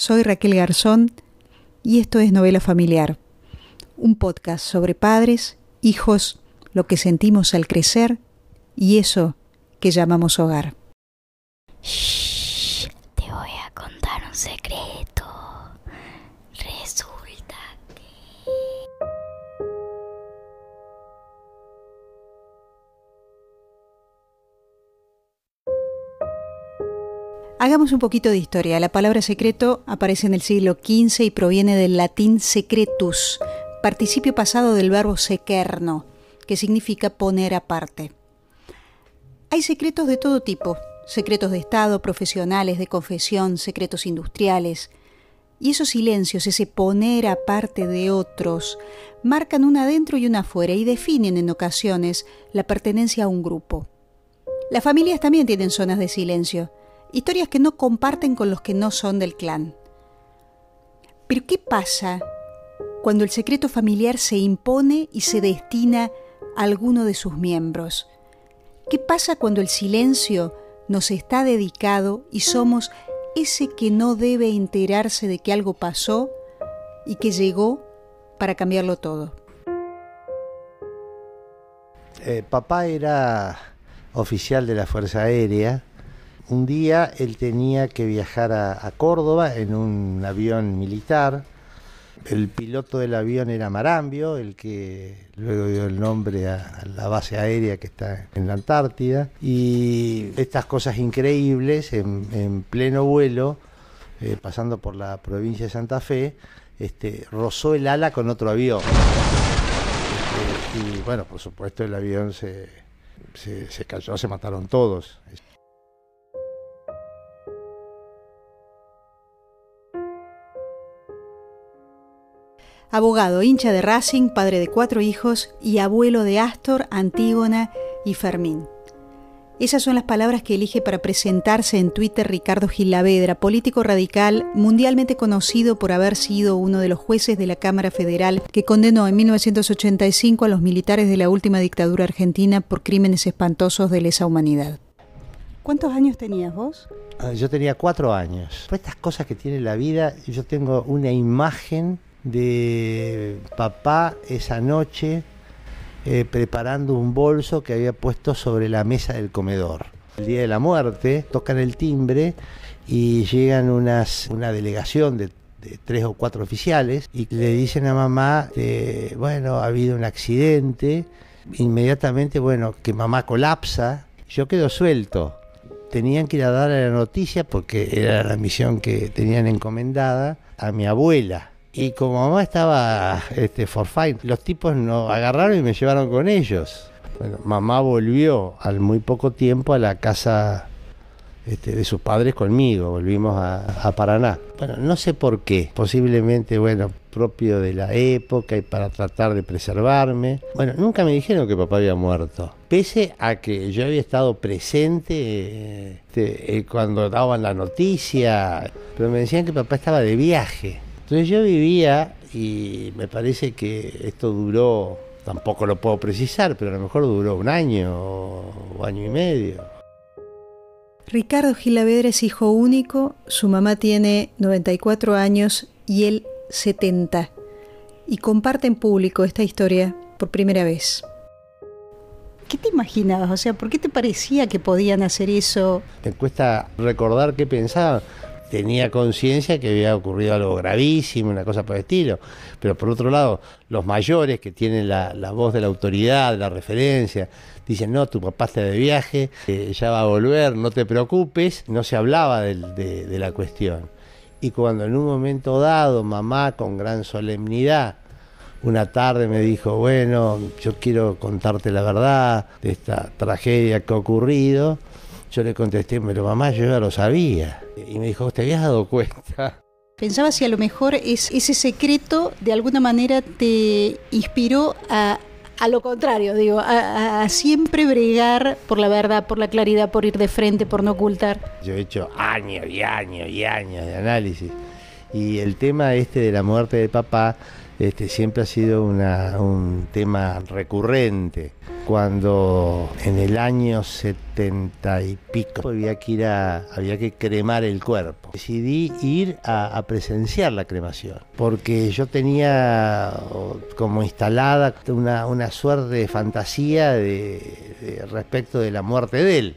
Soy Raquel Garzón y esto es Novela Familiar, un podcast sobre padres, hijos, lo que sentimos al crecer y eso que llamamos hogar. Shh, te voy a contar un secreto. Hagamos un poquito de historia. La palabra secreto aparece en el siglo XV y proviene del latín secretus, participio pasado del verbo secerno, que significa poner aparte. Hay secretos de todo tipo, secretos de Estado, profesionales, de confesión, secretos industriales. Y esos silencios, ese poner aparte de otros, marcan una adentro y una afuera y definen en ocasiones la pertenencia a un grupo. Las familias también tienen zonas de silencio, historias que no comparten con los que no son del clan. Pero ¿qué pasa cuando el secreto familiar se impone y se destina a alguno de sus miembros? ¿Qué pasa cuando el silencio nos está dedicado y somos ese que no debe enterarse de que algo pasó y que llegó para cambiarlo todo? Eh, papá era oficial de la Fuerza Aérea. Un día él tenía que viajar a, Córdoba en un avión militar. El piloto del avión era Marambio, el que luego dio el nombre a, la base aérea que está en la Antártida. Y estas cosas increíbles, en, en pleno vuelo, eh, pasando por la provincia de Santa Fe, este, rozó el ala con otro avión. Este, y bueno, por supuesto el avión se, se, se cayó, se mataron todos. Abogado, hincha de Racing, padre de cuatro hijos y abuelo de Astor, Antígona y Fermín. Esas son las palabras que elige para presentarse en Twitter Ricardo Gilavedra, político radical mundialmente conocido por haber sido uno de los jueces de la Cámara Federal que condenó en 1985 a los militares de la última dictadura argentina por crímenes espantosos de lesa humanidad. ¿Cuántos años tenías vos? Ah, Yo tenía cuatro años. Por estas cosas que tiene la vida, yo tengo una imagen de papá esa noche eh, preparando un bolso que había puesto sobre la mesa del comedor. El día de la muerte tocan el timbre y llegan unas, una delegación de, tres o cuatro oficiales y le dicen a mamá, bueno, ha habido un accidente, inmediatamente, bueno, que mamá colapsa, yo quedo suelto. Tenían que ir a dar la noticia porque era la misión que tenían encomendada a mi abuela. Y como mamá estaba este, for fine, los tipos nos agarraron y me llevaron con ellos. Bueno, mamá volvió al muy poco tiempo a la casa este, de sus padres conmigo, volvimos a, a, Paraná. Bueno, no sé por qué, posiblemente, bueno, propio de la época y para tratar de preservarme. Bueno, nunca me dijeron que papá había muerto, pese a que yo había estado presente este, eh, cuando daban la noticia, pero me decían que papá estaba de viaje. Entonces yo vivía y me parece que esto duró, tampoco lo puedo precisar, pero a lo mejor duró un año o año y medio. Ricardo Gilavedra es hijo único, su mamá tiene 94 años y él 70, y comparte en público esta historia por primera vez. ¿Qué te imaginabas? O sea, ¿por qué te parecía que podían hacer eso? Me cuesta recordar qué pensaba. Tenía conciencia que había ocurrido algo gravísimo, una cosa por el estilo. Pero por otro lado, los mayores que tienen la, la voz de la autoridad, de la referencia, dicen, no, tu papá está de viaje, eh, ya va a volver, no te preocupes. No se hablaba de, de, de la cuestión. Y cuando en un momento dado, mamá con gran solemnidad, una tarde me dijo, bueno, yo quiero contarte la verdad de esta tragedia que ha ocurrido. Yo le contesté, pero mamá, yo ya lo sabía. Y me dijo, ¿te habías dado cuenta? Pensaba si a lo mejor es, ese secreto de alguna manera te inspiró a, a lo contrario, digo, a, a, siempre bregar por la verdad, por la claridad, por ir de frente, por no ocultar. Yo he hecho años y años y años de análisis. Y el tema este de la muerte de papá este, siempre ha sido una, un tema recurrente. cuando en el año 70 y pico había que ir a, había que cremar el cuerpo. Decidí ir a, presenciar la cremación, porque yo tenía como instalada una, una suerte de fantasía de, respecto de la muerte de él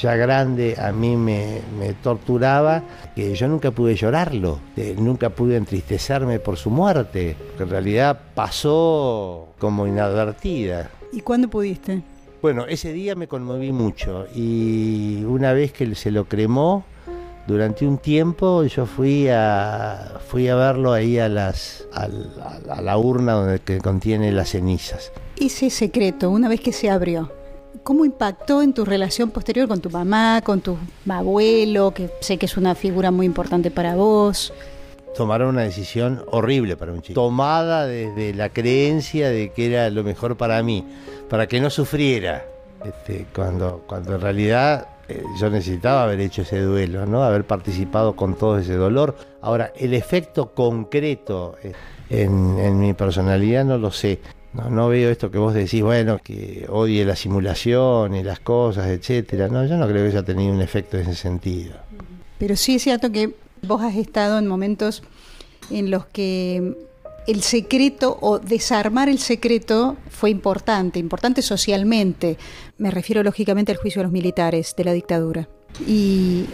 ya grande a mí me, torturaba que yo nunca pude llorarlo, nunca pude entristecerme por su muerte, que en realidad pasó como inadvertida. ¿Y cuándo pudiste? Bueno, ese día me conmoví mucho y una vez que se lo cremó, durante un tiempo yo fui a, fui a verlo ahí a, las, a, la urna donde que contiene las cenizas. Ese secreto, una vez que se abrió, ¿cómo impactó en tu relación posterior con tu mamá, con tu abuelo, que sé que es una figura muy importante para vos? tomaron una decisión horrible para un chico, tomada desde la creencia de que era lo mejor para mí, para que no sufriera, este, cuando, cuando en realidad eh, yo necesitaba haber hecho ese duelo, ¿no? haber participado con todo ese dolor. Ahora, el efecto concreto eh, en, mi personalidad no lo sé. No, no, veo esto que vos decís, bueno, que odie la simulación y las cosas, etcétera. No, yo no creo que haya tenido un efecto en ese sentido. Pero sí es cierto que Vos has estado en momentos en los que el secreto o desarmar el secreto fue importante, importante socialmente. Me refiero lógicamente al juicio de los militares de la dictadura. Y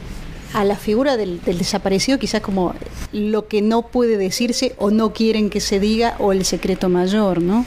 a la figura del, desaparecido quizás como lo que no puede decirse o no quieren que se diga o el secreto mayor, ¿no?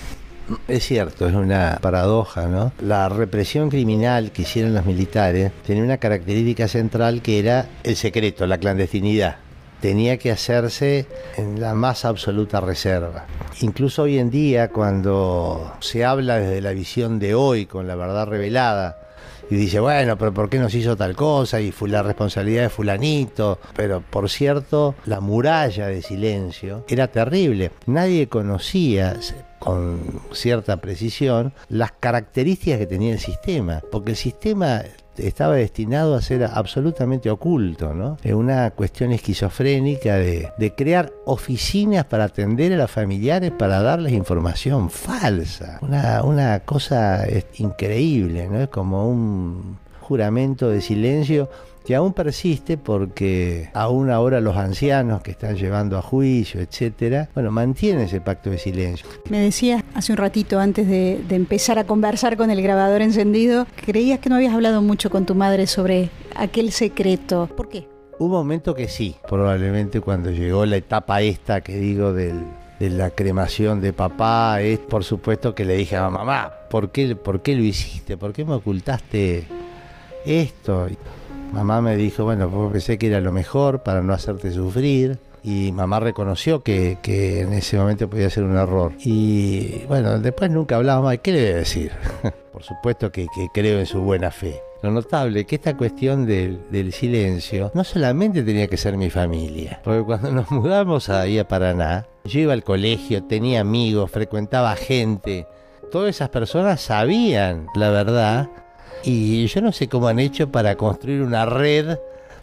Es cierto, es una paradoja, ¿no? La represión criminal que hicieron los militares tenía una característica central que era el secreto, la clandestinidad. Tenía que hacerse en la más absoluta reserva. Incluso hoy en día, cuando se habla desde la visión de hoy, con la verdad revelada, y dice, bueno, pero ¿por qué nos hizo tal cosa? Y fue la responsabilidad de fulanito. Pero por cierto, la muralla de silencio era terrible. Nadie conocía con cierta precisión las características que tenía el sistema, porque el sistema estaba destinado a ser absolutamente oculto, ¿no? Es una cuestión esquizofrénica de, crear oficinas para atender a los familiares para darles información falsa. Una, una cosa increíble, ¿no? Es como un juramento de silencio que aún persiste porque aún ahora los ancianos que están llevando a juicio, etcétera, bueno, mantienen ese pacto de silencio. Me decías hace un ratito antes de, empezar a conversar con el grabador encendido, creías que no habías hablado mucho con tu madre sobre aquel secreto. ¿Por qué? Un momento que sí, probablemente cuando llegó la etapa esta que digo de la cremación de papá, es por supuesto que le dije a mamá, ¿por qué, ¿por qué lo hiciste? ¿Por qué me ocultaste esto? Mamá me dijo, bueno, pensé que era lo mejor para no hacerte sufrir. Y mamá reconoció que, en ese momento podía ser un error. Y bueno, después nunca hablábamos, ¿qué le voy a decir? Por supuesto que, creo en su buena fe. Lo notable que esta cuestión del, del, silencio no solamente tenía que ser mi familia, porque cuando nos mudamos ahí a Paraná, yo iba al colegio, tenía amigos, frecuentaba gente, todas esas personas sabían la verdad y yo no sé cómo han hecho para construir una red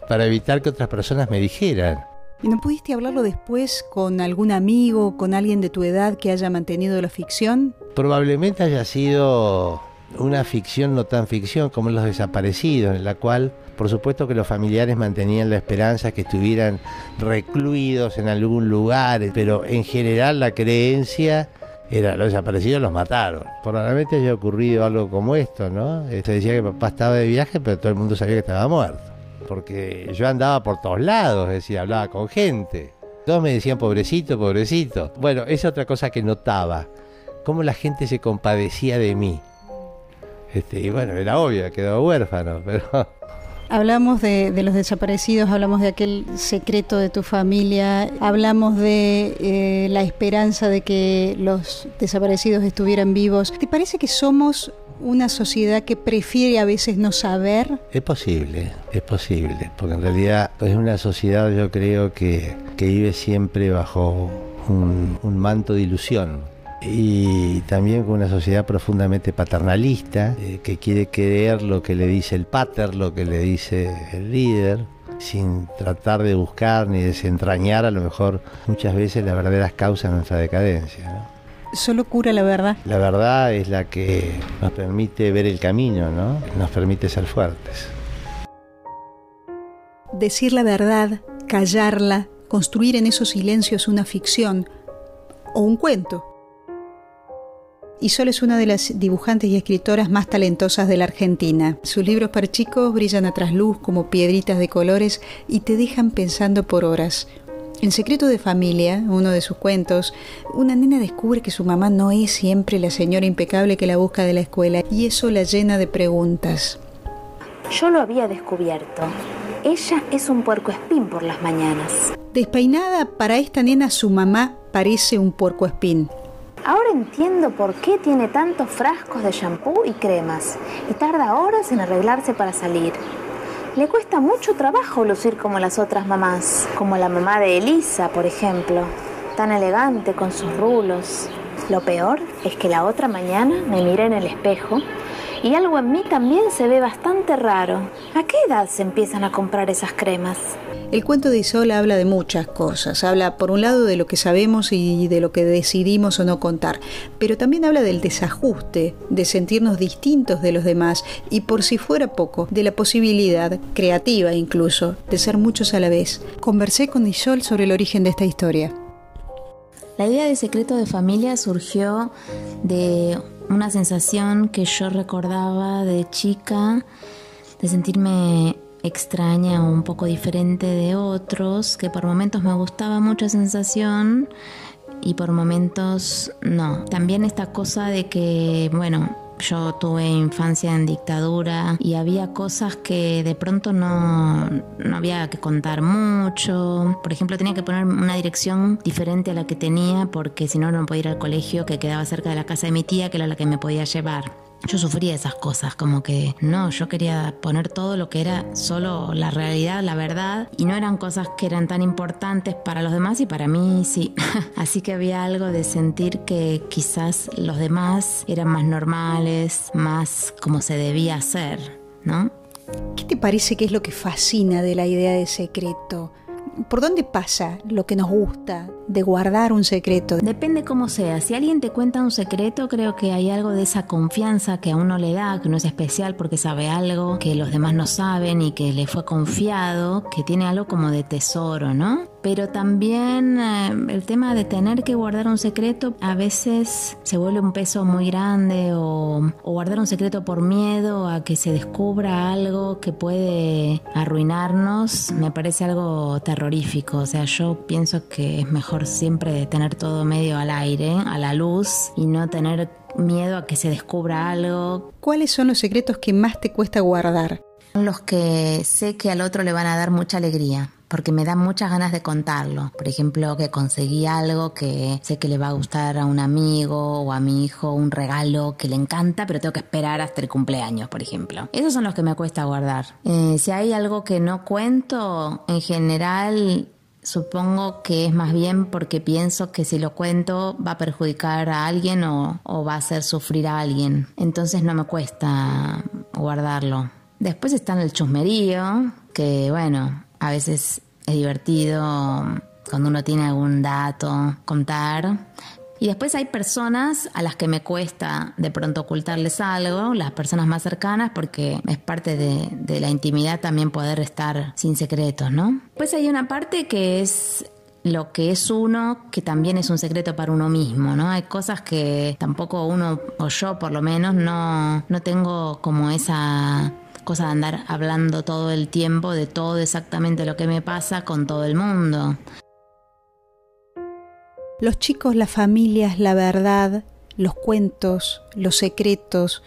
para evitar que otras personas me dijeran. ¿Y no pudiste hablarlo después con algún amigo, con alguien de tu edad que haya mantenido la ficción? Probablemente haya sido una ficción no tan ficción como Los Desaparecidos, en la cual por supuesto que los familiares mantenían la esperanza que estuvieran recluidos en algún lugar, pero en general la creencia era, los desaparecidos los mataron. Probablemente haya ocurrido algo como esto, ¿no? Se decía que papá estaba de viaje, pero todo el mundo sabía que estaba muerto. Porque yo andaba por todos lados, es decir, hablaba con gente. Todos me decían pobrecito, pobrecito. Bueno, es otra cosa que notaba. Cómo la gente se compadecía de mí. Este, y bueno, era obvio, quedó huérfano, pero Hablamos de, los desaparecidos, hablamos de aquel secreto de tu familia, hablamos de eh, la esperanza de que los desaparecidos estuvieran vivos. ¿Te parece que somos una sociedad que prefiere a veces no saber? Es posible, es posible, porque en realidad es una sociedad yo creo que, vive siempre bajo un manto de ilusión y también con una sociedad profundamente paternalista, eh, que quiere creer lo que le dice el pater, lo que le dice el líder, sin tratar de buscar ni desentrañar a lo mejor muchas veces las verdaderas causas de nuestra decadencia. Solo cura la verdad. La verdad es la que nos permite ver el camino, ¿no? Nos permite ser fuertes. Decir la verdad, callarla, construir en esos silencios una ficción o un cuento. Isol es una de las dibujantes y escritoras más talentosas de la Argentina. Sus libros para chicos brillan a trasluz como piedritas de colores y te dejan pensando por horas. En Secreto de Familia, uno de sus cuentos, una nena descubre que su mamá no es siempre la señora impecable que la busca de la escuela y eso la llena de preguntas. Yo lo había descubierto. Ella es un puercoespín por las mañanas. Despeinada, para esta nena su mamá parece un puercoespín. Ahora entiendo por qué tiene tantos frascos de shampoo y cremas y tarda horas en arreglarse para salir. Le cuesta mucho trabajo lucir como las otras mamás, como la mamá de Elisa, por ejemplo, tan elegante con sus rulos. Lo peor es que la otra mañana me miré en el espejo y algo en mí también se ve bastante raro. ¿A qué edad se empiezan a comprar esas cremas? El cuento de Isol habla de muchas cosas. Habla, por un lado, de lo que sabemos y de lo que decidimos o no contar, pero también habla del desajuste, de sentirnos distintos de los demás y, por si fuera poco, de la posibilidad, creativa incluso, de ser muchos a la vez. Conversé con Isol sobre el origen de esta historia. La idea de secreto de familia surgió de una sensación que yo recordaba de chica, de sentirme extraña o un poco diferente de otros, que por momentos me gustaba mucha sensación y por momentos no. También esta cosa de que, bueno, yo tuve infancia en dictadura y había cosas que de pronto no, no, había que contar mucho. Por ejemplo, tenía que poner una dirección diferente a la que tenía porque si no, no podía ir al colegio que quedaba cerca de la casa de mi tía, que era la que me podía llevar yo sufría esas cosas, como que no, yo quería poner todo lo que era solo la realidad, la verdad, y no eran cosas que eran tan importantes para los demás y para mí sí. Así que había algo de sentir que quizás los demás eran más normales, más como se debía hacer, ¿no? ¿Qué te parece que es lo que fascina de la idea de secreto? ¿Por dónde pasa lo que nos gusta de guardar un secreto? Depende cómo sea. Si alguien te cuenta un secreto, creo que hay algo de esa confianza que a uno le da, que uno es especial porque sabe algo que los demás no saben y que le fue confiado, que tiene algo como de tesoro, ¿no? Pero también eh, el tema de tener que guardar un secreto a veces se vuelve un peso muy grande o, o guardar un secreto por miedo a que se descubra algo que puede arruinarnos, me parece algo terrorífico. O sea, yo pienso que es mejor siempre tener todo medio al aire, a la luz y no tener miedo a que se descubra algo. ¿Cuáles son los secretos que más te cuesta guardar? Los que sé que al otro le van a dar mucha alegría porque me da muchas ganas de contarlo. Por ejemplo, que conseguí algo que sé que le va a gustar a un amigo o a mi hijo, un regalo que le encanta, pero tengo que esperar hasta el cumpleaños, por ejemplo. Esos son los que me cuesta guardar. Eh, si hay algo que no cuento, en general Supongo que es más bien porque pienso que si lo cuento va a perjudicar a alguien o, va a hacer sufrir a alguien. Entonces no me cuesta guardarlo. Después está el chusmerío, que bueno, a veces es divertido cuando uno tiene algún dato contar. Y después hay personas a las que me cuesta de pronto ocultarles algo, las personas más cercanas, porque es parte de, la intimidad también poder estar sin secretos, ¿no? Pues hay una parte que es lo que es uno, que también es un secreto para uno mismo, ¿no? Hay cosas que tampoco uno, o yo por lo menos, no, no tengo como esa cosa de andar hablando todo el tiempo de todo exactamente lo que me pasa con todo el mundo. Los chicos, las familias, la verdad, los cuentos, los secretos,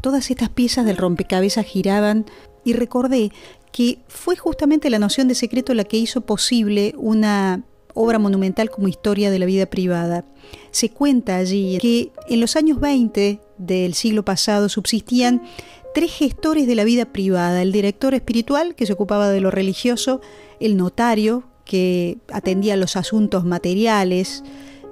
todas estas piezas del rompecabezas giraban y recordé que fue justamente la noción de secreto la que hizo posible una obra monumental como historia de la vida privada. Se cuenta allí que en los años 20 del siglo pasado subsistían tres gestores de la vida privada, el director espiritual que se ocupaba de lo religioso, el notario que atendía los asuntos materiales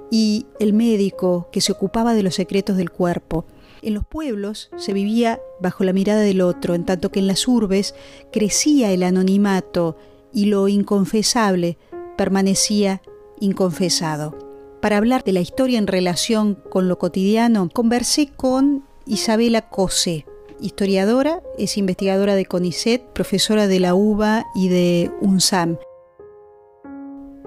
y el médico que se ocupaba de los secretos del cuerpo. En los pueblos se vivía bajo la mirada del otro, en tanto que en las urbes crecía el anonimato y lo inconfesable permanecía inconfesado. Para hablar de la historia en relación con lo cotidiano, conversé con Isabela Cose, historiadora, es investigadora de CONICET, profesora de la UBA y de UNSAM.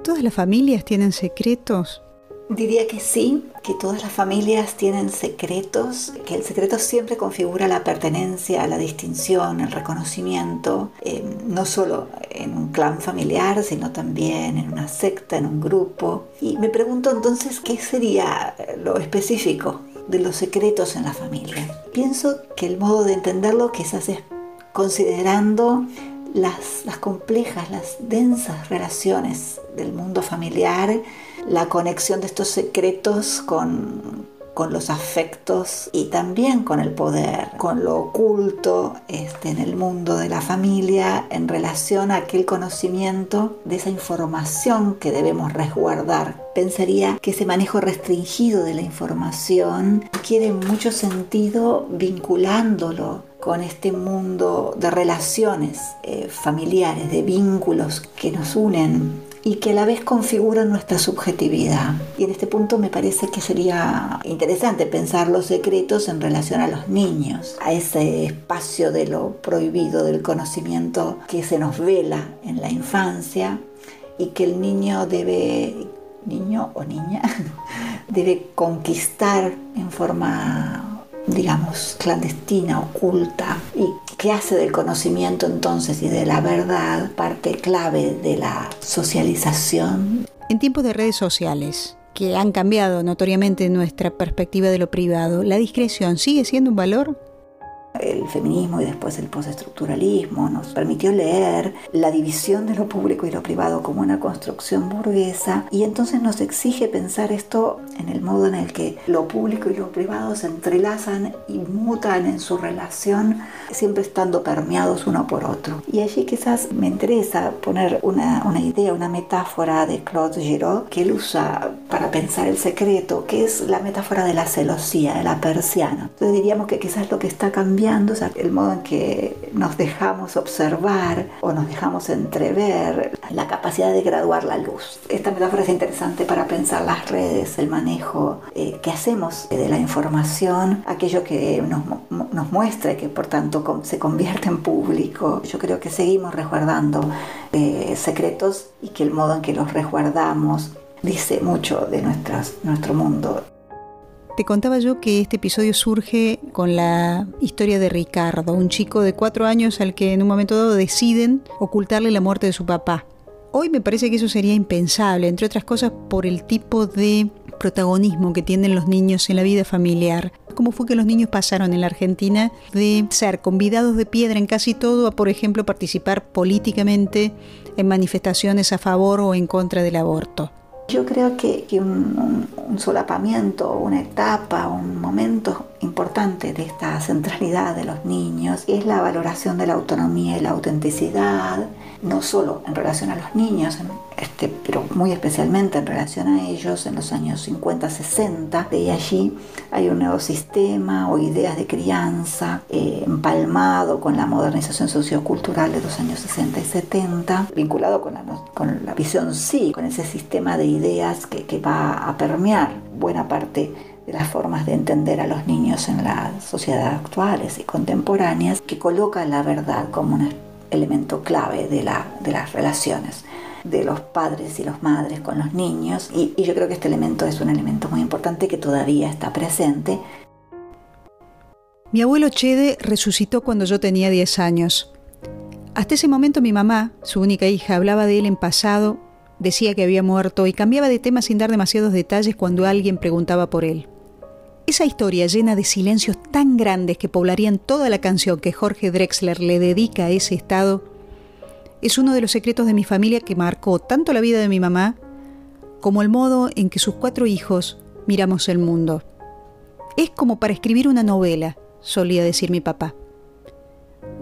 ¿Todas las familias tienen secretos? Diría que sí, que todas las familias tienen secretos, que el secreto siempre configura la pertenencia, la distinción, el reconocimiento, eh, no solo en un clan familiar, sino también en una secta, en un grupo. Y me pregunto entonces qué sería lo específico de los secretos en la familia. Pienso que el modo de entenderlo quizás es considerando las, complejas, las densas relaciones del mundo familiar, la conexión de estos secretos con, con los afectos y también con el poder, con lo oculto este, en el mundo de la familia en relación a aquel conocimiento de esa información que debemos resguardar. Pensaría que ese manejo restringido de la información quiere mucho sentido vinculándolo con este mundo de relaciones eh, familiares, de vínculos que nos unen y que a la vez configuran nuestra subjetividad. Y en este punto me parece que sería interesante pensar los secretos en relación a los niños, a ese espacio de lo prohibido, del conocimiento que se nos vela en la infancia y que el niño debe, niño o niña, debe conquistar en forma digamos, clandestina, oculta, y que hace del conocimiento entonces y de la verdad parte clave de la socialización. En tiempos de redes sociales, que han cambiado notoriamente nuestra perspectiva de lo privado, ¿la discreción sigue siendo un valor? El feminismo y después el postestructuralismo nos permitió leer la división de lo público y lo privado como una construcción burguesa y entonces nos exige pensar esto en el modo en el que lo público y lo privado se entrelazan y mutan en su relación siempre estando permeados uno por otro. Y allí quizás me interesa poner una, una idea, una metáfora de Claude Giraud que él usa para pensar el secreto, que es la metáfora de la celosía, de la persiana. Entonces diríamos que quizás lo que está cambiando o sea, el modo en que nos dejamos observar o nos dejamos entrever, la capacidad de graduar la luz. Esta metáfora es interesante para pensar las redes, el manejo eh, que hacemos de la información, aquello que nos, nos muestra y que por tanto se convierte en público. Yo creo que seguimos resguardando eh, secretos y que el modo en que los resguardamos dice mucho de nuestras, nuestro mundo. Te contaba yo que este episodio surge con la historia de Ricardo, un chico de cuatro años al que en un momento dado deciden ocultarle la muerte de su papá. Hoy me parece que eso sería impensable, entre otras cosas por el tipo de protagonismo que tienen los niños en la vida familiar. ¿Cómo fue que los niños pasaron en la Argentina de ser convidados de piedra en casi todo a, por ejemplo, participar políticamente en manifestaciones a favor o en contra del aborto? Yo creo que, un, solapamiento, una etapa, un momento importante de esta centralidad de los niños es la valoración de la autonomía y la autenticidad, no solo en relación a los niños, este, pero muy especialmente en relación a ellos en los años 50-60. Y allí hay un nuevo sistema o ideas de crianza eh, empalmado con la modernización sociocultural de los años 60 y 70, vinculado con la, visión sí, con ese sistema de ideas que, que va a permear buena parte de las formas de entender a los niños en la sociedad actuales y contemporáneas, que coloca la verdad como un elemento clave de, la, de las relaciones de los padres y las madres con los niños y, y yo creo que este elemento es un elemento muy importante que todavía está presente. Mi abuelo Chede resucitó cuando yo tenía 10 años. Hasta ese momento mi mamá, su única hija, hablaba de él en pasado, decía que había muerto y cambiaba de tema sin dar demasiados detalles cuando alguien preguntaba por él. Esa historia llena de silencios tan grandes que poblarían toda la canción que Jorge Drexler le dedica a ese estado es uno de los secretos de mi familia que marcó tanto la vida de mi mamá como el modo en que sus cuatro hijos miramos el mundo. Es como para escribir una novela, solía decir mi papá.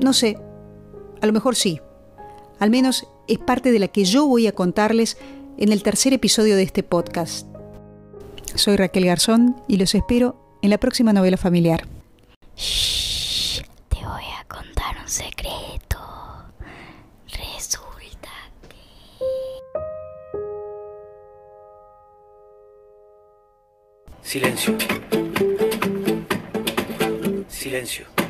No sé, a lo mejor sí. Al menos es parte de la que yo voy a contarles en el tercer episodio de este podcast. Soy Raquel Garzón y los espero en la próxima novela familiar. Shh, te voy a contar un secreto. Resulta que... Silencio. Silencio.